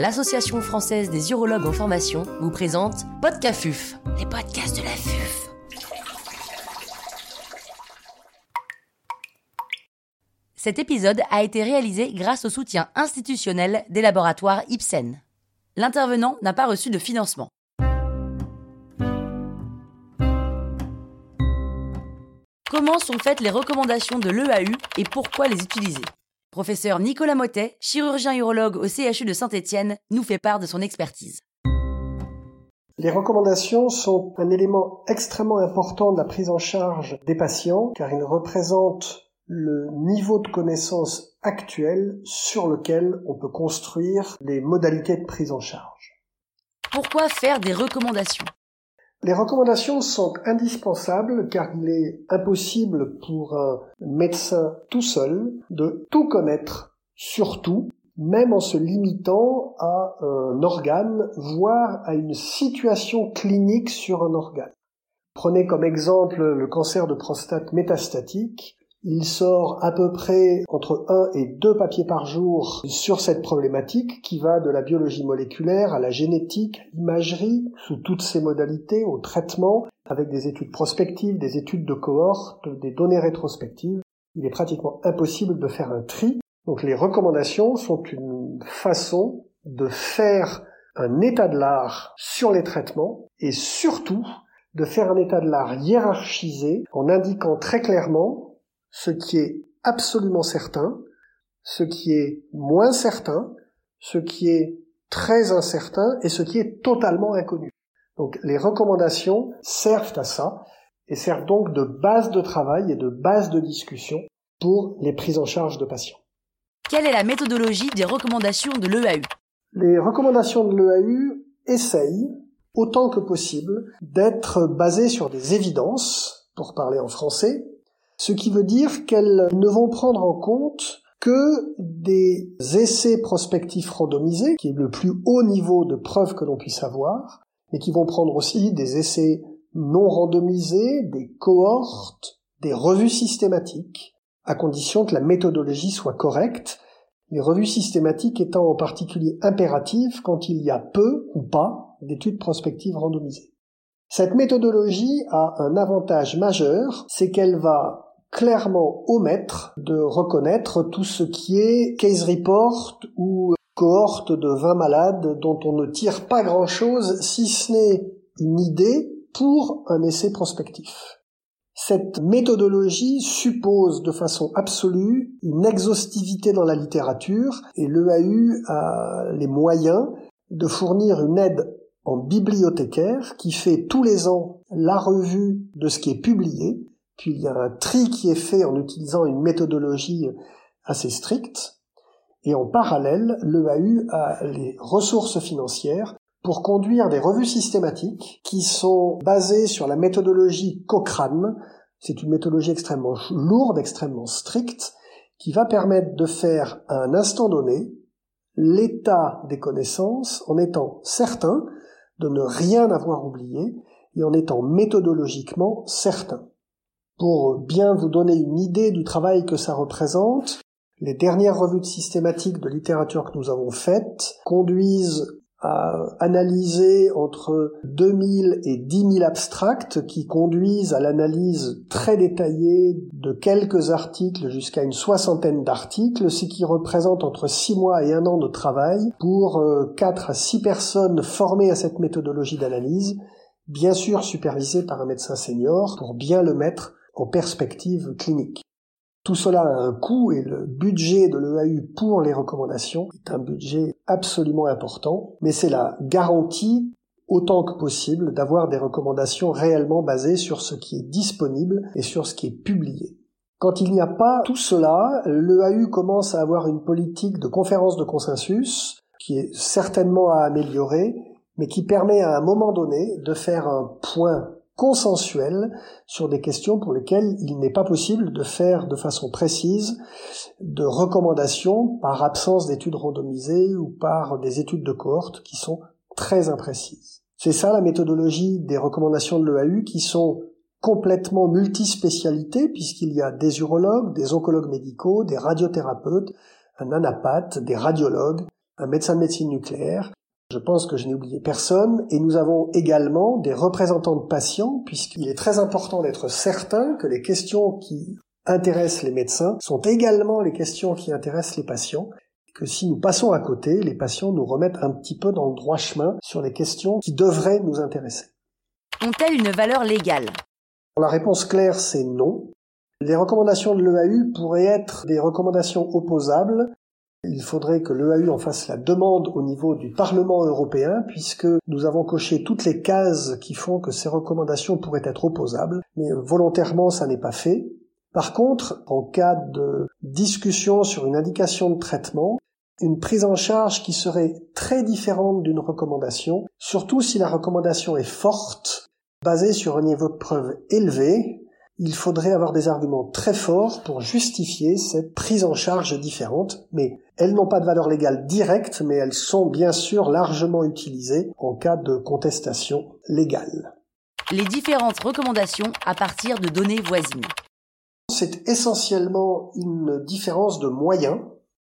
l'Association française des urologues en formation, vous présente Podcafuf, les podcasts de la FUF. Cet épisode a été réalisé grâce au soutien institutionnel des laboratoires Ipsen. L'intervenant n'a pas reçu de financement. Comment sont faites les recommandations de l'EAU et pourquoi les utiliser? Professeur Nicolas Motet, chirurgien urologue au CHU de Saint-Étienne, nous fait part de son expertise. Les recommandations sont un élément extrêmement important de la prise en charge des patients car ils représentent le niveau de connaissance actuel sur lequel on peut construire les modalités de prise en charge. Pourquoi faire des recommandations? Les recommandations sont indispensables car il est impossible pour un médecin tout seul de tout connaître sur tout, même en se limitant à un organe, voire à une situation clinique sur un organe. Prenez comme exemple le cancer de prostate métastatique. Il sort à peu près entre un et deux papiers par jour sur cette problématique qui va de la biologie moléculaire à la génétique, l'imagerie, sous toutes ses modalités, au traitement, avec des études prospectives, des études de cohorte, des données rétrospectives. Il est pratiquement impossible de faire un tri. Donc les recommandations sont une façon de faire un état de l'art sur les traitements et surtout de faire un état de l'art hiérarchisé en indiquant très clairement ce qui est absolument certain, ce qui est moins certain, ce qui est très incertain et ce qui est totalement inconnu. Donc les recommandations servent à ça et servent donc de base de travail et de base de discussion pour les prises en charge de patients. Quelle est la méthodologie des recommandations de l'EAU Les recommandations de l'EAU essayent autant que possible d'être basées sur des évidences, pour parler en français, ce qui veut dire qu'elles ne vont prendre en compte que des essais prospectifs randomisés, qui est le plus haut niveau de preuve que l'on puisse avoir, mais qui vont prendre aussi des essais non randomisés, des cohortes, des revues systématiques, à condition que la méthodologie soit correcte, les revues systématiques étant en particulier impératives quand il y a peu ou pas d'études prospectives randomisées. Cette méthodologie a un avantage majeur, c'est qu'elle va clairement omettre de reconnaître tout ce qui est case report ou cohorte de 20 malades dont on ne tire pas grand-chose si ce n'est une idée pour un essai prospectif. Cette méthodologie suppose de façon absolue une exhaustivité dans la littérature et l'EAU a les moyens de fournir une aide en bibliothécaire qui fait tous les ans la revue de ce qui est publié puis il y a un tri qui est fait en utilisant une méthodologie assez stricte. Et en parallèle, l'EAU a les ressources financières pour conduire des revues systématiques qui sont basées sur la méthodologie Cochrane. C'est une méthodologie extrêmement lourde, extrêmement stricte, qui va permettre de faire à un instant donné l'état des connaissances en étant certain de ne rien avoir oublié et en étant méthodologiquement certain. Pour bien vous donner une idée du travail que ça représente, les dernières revues de systématique de littérature que nous avons faites conduisent à analyser entre 2000 et 10 000 abstracts qui conduisent à l'analyse très détaillée de quelques articles jusqu'à une soixantaine d'articles, ce qui représente entre 6 mois et un an de travail pour 4 euh, à 6 personnes formées à cette méthodologie d'analyse, bien sûr supervisées par un médecin senior pour bien le mettre en perspective clinique. Tout cela a un coût et le budget de l'EAU pour les recommandations est un budget absolument important, mais c'est la garantie autant que possible d'avoir des recommandations réellement basées sur ce qui est disponible et sur ce qui est publié. Quand il n'y a pas tout cela, l'EAU commence à avoir une politique de conférence de consensus qui est certainement à améliorer, mais qui permet à un moment donné de faire un point consensuel sur des questions pour lesquelles il n'est pas possible de faire de façon précise de recommandations par absence d'études randomisées ou par des études de cohorte qui sont très imprécises. C'est ça la méthodologie des recommandations de l'EAU qui sont complètement multispécialités puisqu'il y a des urologues, des oncologues médicaux, des radiothérapeutes, un anapathe, des radiologues, un médecin de médecine nucléaire. Je pense que je n'ai oublié personne et nous avons également des représentants de patients puisqu'il est très important d'être certain que les questions qui intéressent les médecins sont également les questions qui intéressent les patients que si nous passons à côté, les patients nous remettent un petit peu dans le droit chemin sur les questions qui devraient nous intéresser. Ont-elles une valeur légale? La réponse claire, c'est non. Les recommandations de l'EAU pourraient être des recommandations opposables. Il faudrait que l'EAU en fasse la demande au niveau du Parlement européen, puisque nous avons coché toutes les cases qui font que ces recommandations pourraient être opposables, mais volontairement ça n'est pas fait. Par contre, en cas de discussion sur une indication de traitement, une prise en charge qui serait très différente d'une recommandation, surtout si la recommandation est forte, basée sur un niveau de preuve élevé, il faudrait avoir des arguments très forts pour justifier cette prise en charge différente, mais elles n'ont pas de valeur légale directe, mais elles sont bien sûr largement utilisées en cas de contestation légale. Les différentes recommandations à partir de données voisines. C'est essentiellement une différence de moyens.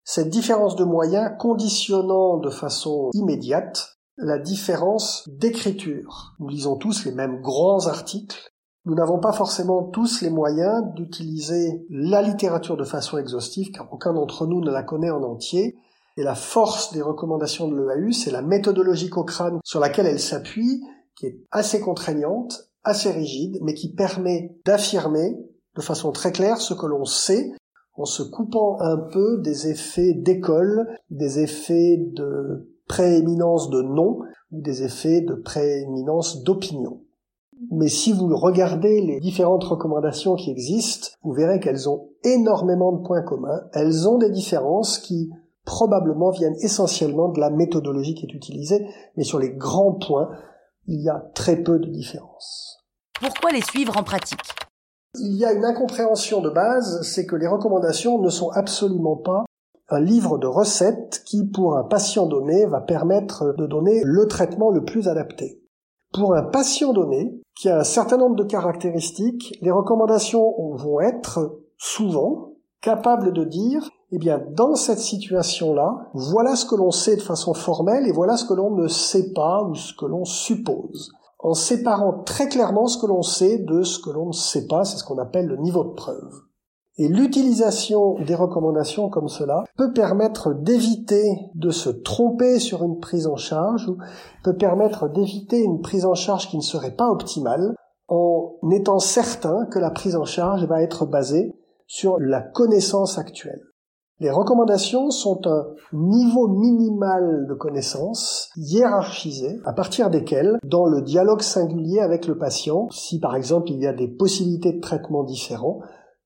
Cette différence de moyens conditionnant de façon immédiate la différence d'écriture. Nous lisons tous les mêmes grands articles. Nous n'avons pas forcément tous les moyens d'utiliser la littérature de façon exhaustive, car aucun d'entre nous ne la connaît en entier. Et la force des recommandations de l'EAU, c'est la méthodologie Cochrane sur laquelle elle s'appuie, qui est assez contraignante, assez rigide, mais qui permet d'affirmer de façon très claire ce que l'on sait en se coupant un peu des effets d'école, des effets de prééminence de nom ou des effets de prééminence d'opinion. Mais si vous regardez les différentes recommandations qui existent, vous verrez qu'elles ont énormément de points communs. Elles ont des différences qui probablement viennent essentiellement de la méthodologie qui est utilisée, mais sur les grands points, il y a très peu de différences. Pourquoi les suivre en pratique? Il y a une incompréhension de base, c'est que les recommandations ne sont absolument pas un livre de recettes qui, pour un patient donné, va permettre de donner le traitement le plus adapté. Pour un patient donné, qui a un certain nombre de caractéristiques, les recommandations vont être souvent capables de dire, eh bien, dans cette situation-là, voilà ce que l'on sait de façon formelle et voilà ce que l'on ne sait pas ou ce que l'on suppose en séparant très clairement ce que l'on sait de ce que l'on ne sait pas, c'est ce qu'on appelle le niveau de preuve. Et l'utilisation des recommandations comme cela peut permettre d'éviter de se tromper sur une prise en charge ou peut permettre d'éviter une prise en charge qui ne serait pas optimale en étant certain que la prise en charge va être basée sur la connaissance actuelle. Les recommandations sont un niveau minimal de connaissances hiérarchisé à partir desquelles, dans le dialogue singulier avec le patient, si par exemple il y a des possibilités de traitement différents,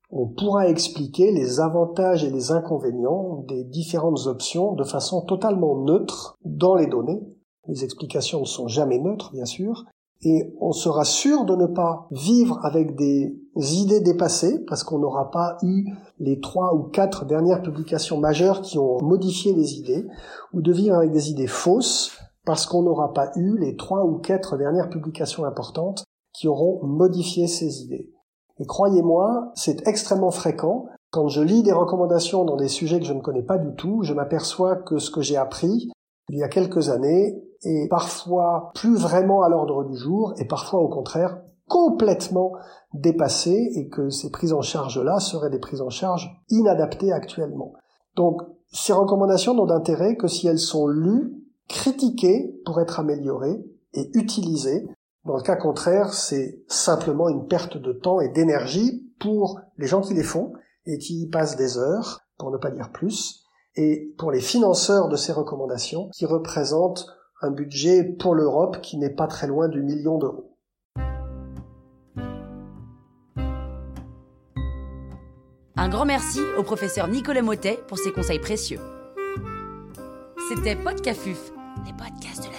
on pourra expliquer les avantages et les inconvénients des différentes options de façon totalement neutre dans les données. Les explications ne sont jamais neutres, bien sûr, et on sera sûr de ne pas vivre avec des idées dépassées parce qu'on n'aura pas eu les trois ou quatre dernières publications majeures qui ont modifié les idées ou de vivre avec des idées fausses parce qu'on n'aura pas eu les trois ou quatre dernières publications importantes qui auront modifié ces idées. Et croyez-moi, c'est extrêmement fréquent. Quand je lis des recommandations dans des sujets que je ne connais pas du tout, je m'aperçois que ce que j'ai appris il y a quelques années est parfois plus vraiment à l'ordre du jour et parfois au contraire complètement dépassé et que ces prises en charge-là seraient des prises en charge inadaptées actuellement. Donc ces recommandations n'ont d'intérêt que si elles sont lues, critiquées pour être améliorées et utilisées. Dans le cas contraire, c'est simplement une perte de temps et d'énergie pour les gens qui les font et qui y passent des heures, pour ne pas dire plus, et pour les financeurs de ces recommandations qui représentent un budget pour l'Europe qui n'est pas très loin du million d'euros. Un grand merci au professeur Nicolas Motet pour ses conseils précieux. C'était Podcafuf, les podcasts de la